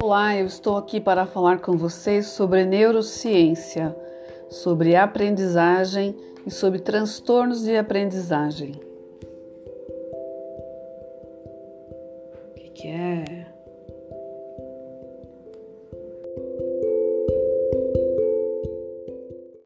Olá, eu estou aqui para falar com vocês sobre neurociência, sobre aprendizagem e sobre transtornos de aprendizagem. O que, que é?